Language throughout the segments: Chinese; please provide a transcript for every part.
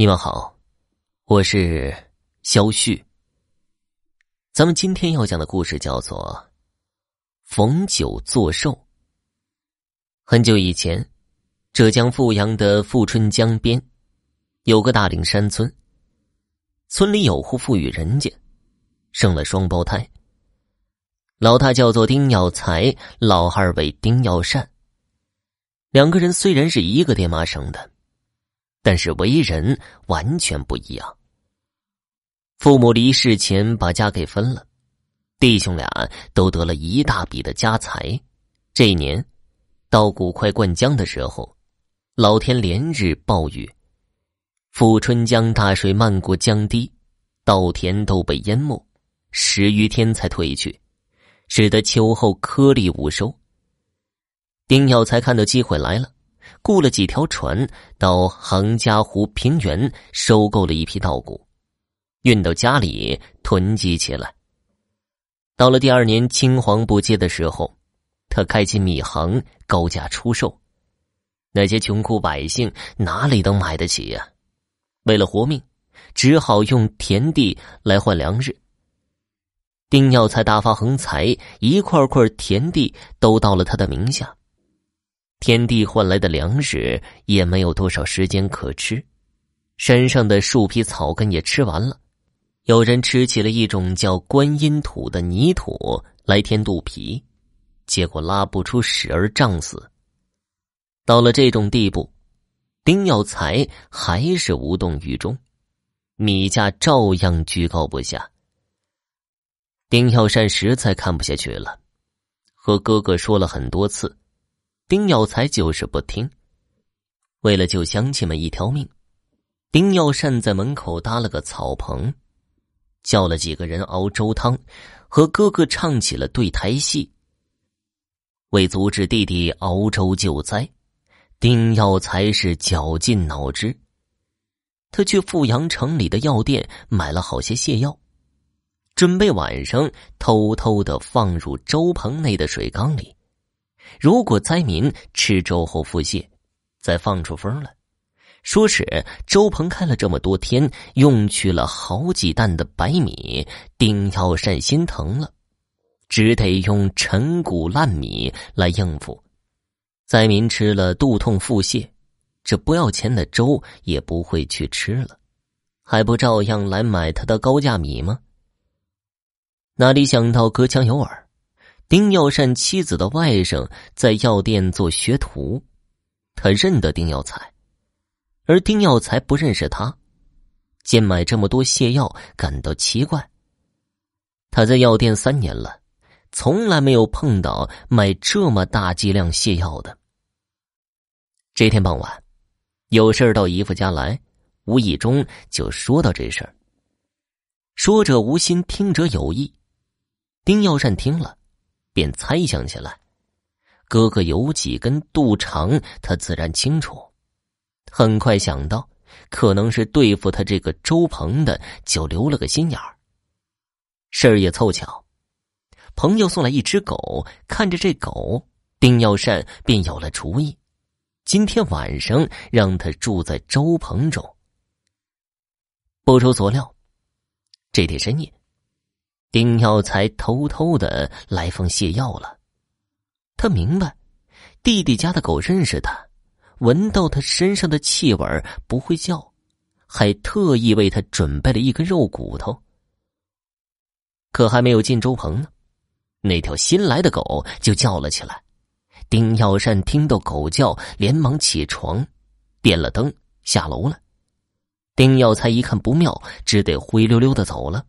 你们好，我是肖旭。咱们今天要讲的故事叫做《逢九作寿》。很久以前，浙江富阳的富春江边有个大岭山村，村里有户富裕人家，生了双胞胎。老大叫做丁耀才，老二为丁耀善。两个人虽然是一个爹妈生的。但是为人完全不一样。父母离世前把家给分了，弟兄俩都得了一大笔的家财。这一年，稻谷快灌浆的时候，老天连日暴雨，富春江大水漫过江堤，稻田都被淹没，十余天才退去，使得秋后颗粒无收。丁耀才看到机会来了。雇了几条船到杭嘉湖平原收购了一批稻谷，运到家里囤积起来。到了第二年青黄不接的时候，他开起米行，高价出售。那些穷苦百姓哪里能买得起呀？为了活命，只好用田地来换粮食。丁耀才大发横财，一块块田地都到了他的名下。天地换来的粮食也没有多少时间可吃，山上的树皮草根也吃完了。有人吃起了一种叫观音土的泥土来填肚皮，结果拉不出屎而胀死。到了这种地步，丁耀才还是无动于衷，米价照样居高不下。丁耀善实在看不下去了，和哥哥说了很多次。丁耀才就是不听。为了救乡亲们一条命，丁耀善在门口搭了个草棚，叫了几个人熬粥汤，和哥哥唱起了对台戏。为阻止弟弟熬粥救灾，丁耀才是绞尽脑汁。他去富阳城里的药店买了好些泻药，准备晚上偷偷的放入粥棚内的水缸里。如果灾民吃粥后腹泻，再放出风来，说是粥棚开了这么多天，用去了好几担的白米，丁耀善心疼了，只得用陈谷烂米来应付。灾民吃了肚痛腹泻，这不要钱的粥也不会去吃了，还不照样来买他的高价米吗？哪里想到隔墙有耳。丁耀善妻子的外甥在药店做学徒，他认得丁耀才，而丁耀才不认识他。见买这么多泻药，感到奇怪。他在药店三年了，从来没有碰到买这么大剂量泻药的。这天傍晚，有事到姨父家来，无意中就说到这事儿。说者无心，听者有意。丁耀善听了。便猜想起来，哥哥有几根肚肠，他自然清楚。很快想到，可能是对付他这个周鹏的，就留了个心眼儿。事儿也凑巧，朋友送来一只狗，看着这狗，丁耀善便有了主意：今天晚上让他住在周棚中。不出所料，这天深夜。丁耀才偷偷的来封泻药了，他明白，弟弟家的狗认识他，闻到他身上的气味不会叫，还特意为他准备了一根肉骨头。可还没有进粥棚呢，那条新来的狗就叫了起来。丁耀善听到狗叫，连忙起床，点了灯下楼了。丁耀才一看不妙，只得灰溜溜的走了。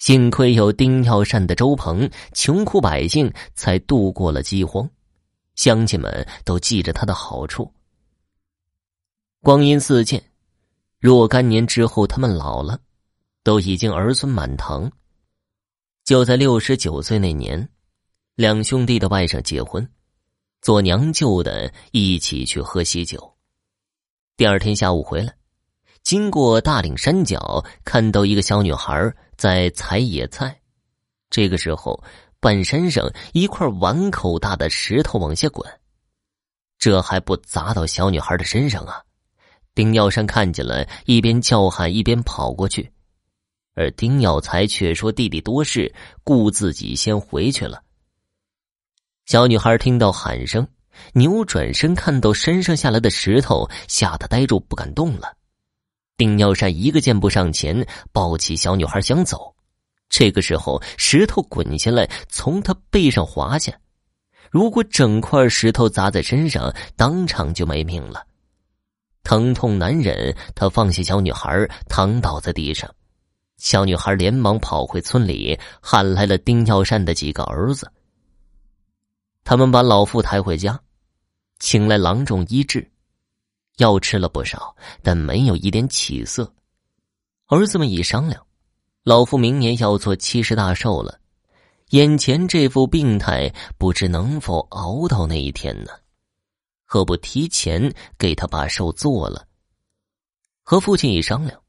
幸亏有丁耀善的粥棚，穷苦百姓才度过了饥荒，乡亲们都记着他的好处。光阴似箭，若干年之后，他们老了，都已经儿孙满堂。就在六十九岁那年，两兄弟的外甥结婚，做娘舅的一起去喝喜酒。第二天下午回来，经过大岭山脚，看到一个小女孩。在采野菜，这个时候，半山上一块碗口大的石头往下滚，这还不砸到小女孩的身上啊！丁耀山看见了，一边叫喊一边跑过去，而丁耀才却说：“弟弟多事，顾自己先回去了。”小女孩听到喊声，扭转身，看到身上下来的石头，吓得呆住，不敢动了。丁耀山一个箭步上前，抱起小女孩想走。这个时候，石头滚下来，从他背上滑下。如果整块石头砸在身上，当场就没命了。疼痛难忍，他放下小女孩，躺倒在地上。小女孩连忙跑回村里，喊来了丁耀善的几个儿子。他们把老妇抬回家，请来郎中医治，药吃了不少，但没有一点起色。儿子们一商量，老妇明年要做七十大寿了，眼前这副病态，不知能否熬到那一天呢？何不提前给他把寿做了？和父亲一商量，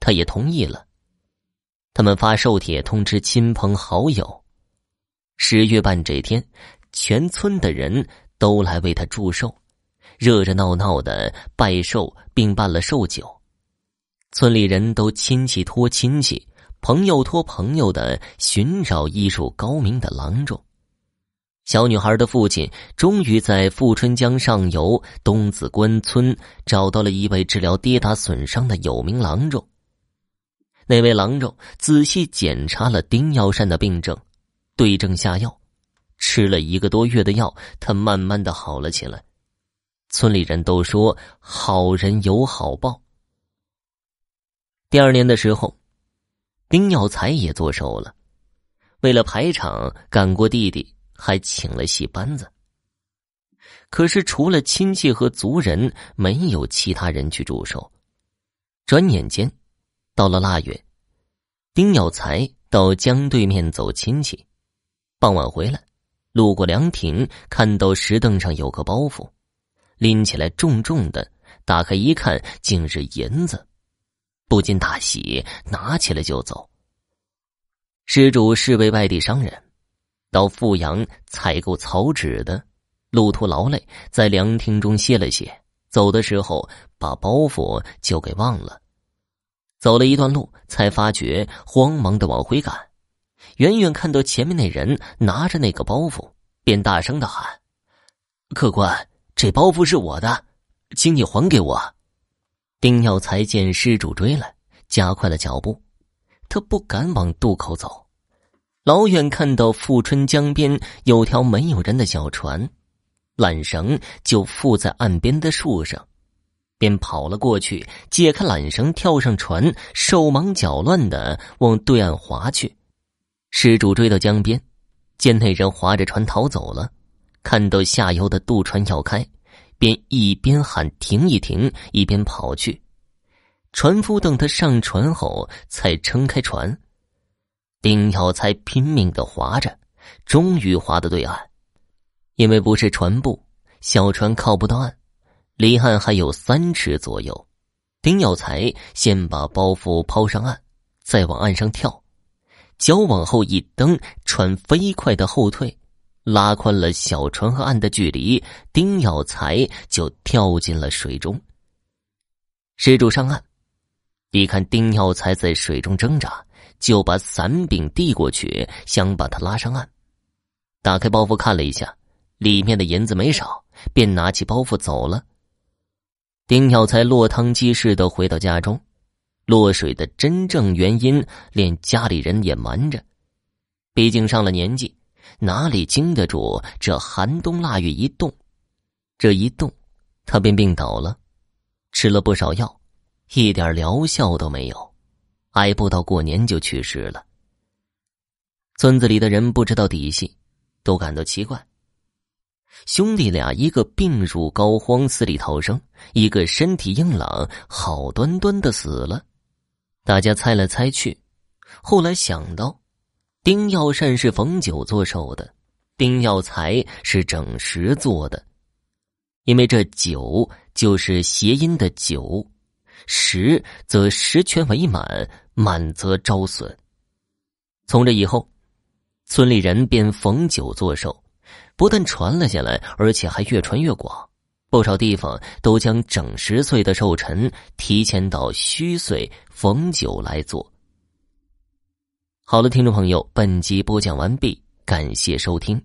他也同意了。他们发寿帖通知亲朋好友。十月半这天，全村的人都来为他祝寿，热热闹闹的拜寿，并办了寿酒。村里人都亲戚托亲戚，朋友托朋友的寻找医术高明的郎中。小女孩的父亲终于在富春江上游东子关村找到了一位治疗跌打损伤的有名郎中。那位郎中仔细检查了丁耀善的病症，对症下药，吃了一个多月的药，他慢慢的好了起来。村里人都说好人有好报。第二年的时候，丁耀才也做寿了，为了排场，赶过弟弟。还请了戏班子，可是除了亲戚和族人，没有其他人去祝寿。转眼间，到了腊月，丁有才到江对面走亲戚，傍晚回来，路过凉亭，看到石凳上有个包袱，拎起来重重的，打开一看，竟是银子，不禁大喜，拿起来就走。施主是位外地商人。到富阳采购草纸的，路途劳累，在凉亭中歇了歇。走的时候把包袱就给忘了。走了一段路，才发觉，慌忙的往回赶。远远看到前面那人拿着那个包袱，便大声的喊：“客官，这包袱是我的，请你还给我。”丁耀才见施主追来，加快了脚步，他不敢往渡口走。老远看到富春江边有条没有人的小船，缆绳就附在岸边的树上，便跑了过去，解开缆绳，跳上船，手忙脚乱的往对岸划去。施主追到江边，见那人划着船逃走了，看到下游的渡船要开，便一边喊停一停，一边跑去。船夫等他上船后，才撑开船。丁耀才拼命的划着，终于划到对岸。因为不是船部，小船靠不到岸，离岸还有三尺左右。丁耀才先把包袱抛上岸，再往岸上跳，脚往后一蹬，船飞快的后退，拉宽了小船和岸的距离。丁耀才就跳进了水中。施主上岸，一看丁耀才在水中挣扎。就把伞柄递过去，想把他拉上岸。打开包袱看了一下，里面的银子没少，便拿起包袱走了。丁耀才落汤鸡似的回到家中，落水的真正原因连家里人也瞒着。毕竟上了年纪，哪里经得住这寒冬腊月一冻？这一冻，他便病倒了，吃了不少药，一点疗效都没有。挨不到过年就去世了。村子里的人不知道底细，都感到奇怪。兄弟俩一个病入膏肓死里逃生，一个身体硬朗好端端的死了。大家猜来猜去，后来想到，丁耀善是逢九做寿的，丁耀才是整十做的，因为这九就是谐音的九。十则十全为满，满则招损。从这以后，村里人便逢九作寿，不但传了下来，而且还越传越广。不少地方都将整十岁的寿辰提前到虚岁逢九来做。好了，听众朋友，本集播讲完毕，感谢收听。